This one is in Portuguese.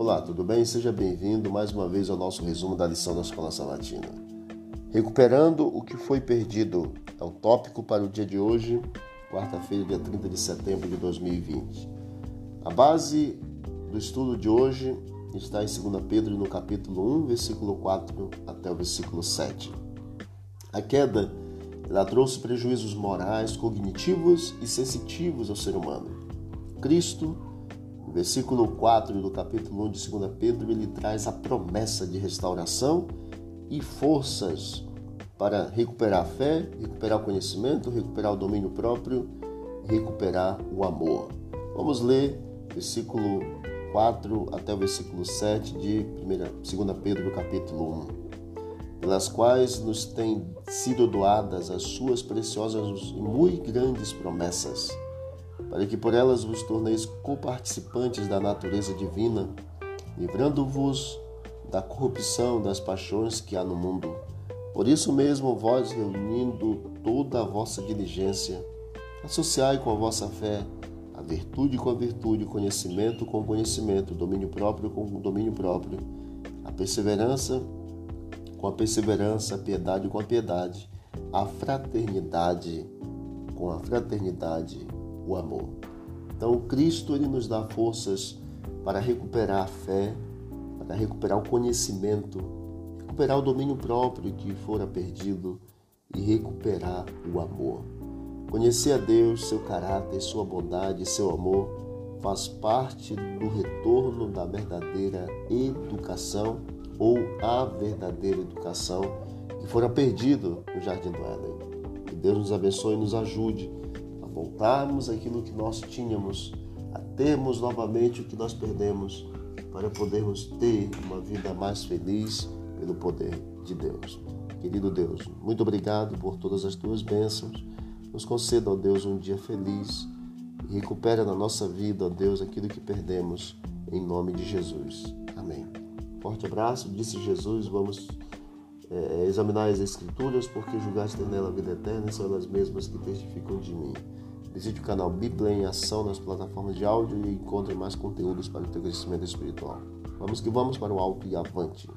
Olá, tudo bem? Seja bem-vindo mais uma vez ao nosso resumo da lição da Escola Sabatina. Recuperando o que foi perdido é o tópico para o dia de hoje, quarta-feira, dia 30 de setembro de 2020. A base do estudo de hoje está em 2 Pedro, no capítulo 1, versículo 4 até o versículo 7. A queda ela trouxe prejuízos morais, cognitivos e sensitivos ao ser humano. Cristo no versículo 4 do capítulo 1 de 2 Pedro, ele traz a promessa de restauração e forças para recuperar a fé, recuperar o conhecimento, recuperar o domínio próprio, recuperar o amor. Vamos ler versículo 4 até o versículo 7 de 2 Pedro, capítulo 1, pelas quais nos têm sido doadas as suas preciosas e muito grandes promessas para que por elas vos torneis coparticipantes da natureza divina, livrando-vos da corrupção das paixões que há no mundo. Por isso mesmo, vós, reunindo toda a vossa diligência, associai com a vossa fé a virtude com a virtude, o conhecimento com o conhecimento, o domínio próprio com o domínio próprio, a perseverança com a perseverança, a piedade com a piedade, a fraternidade com a fraternidade o amor. Então, Cristo ele nos dá forças para recuperar a fé, para recuperar o conhecimento, recuperar o domínio próprio que fora perdido e recuperar o amor. Conhecer a Deus, seu caráter, sua bondade, seu amor faz parte do retorno da verdadeira educação ou a verdadeira educação que fora perdido no jardim do Éden. Que Deus nos abençoe e nos ajude voltarmos àquilo que nós tínhamos, a termos novamente o que nós perdemos, para podermos ter uma vida mais feliz pelo poder de Deus. Querido Deus, muito obrigado por todas as tuas bênçãos. Nos conceda, ó Deus, um dia feliz e recupera na nossa vida, ó Deus, aquilo que perdemos, em nome de Jesus. Amém. Forte abraço, disse Jesus. Vamos é, examinar as Escrituras, porque julgaste nela a vida eterna, são elas mesmas que testificam de mim. Visite o canal Bíblia em Ação nas plataformas de áudio e encontre mais conteúdos para o teu crescimento espiritual. Vamos que vamos para o alto e avante.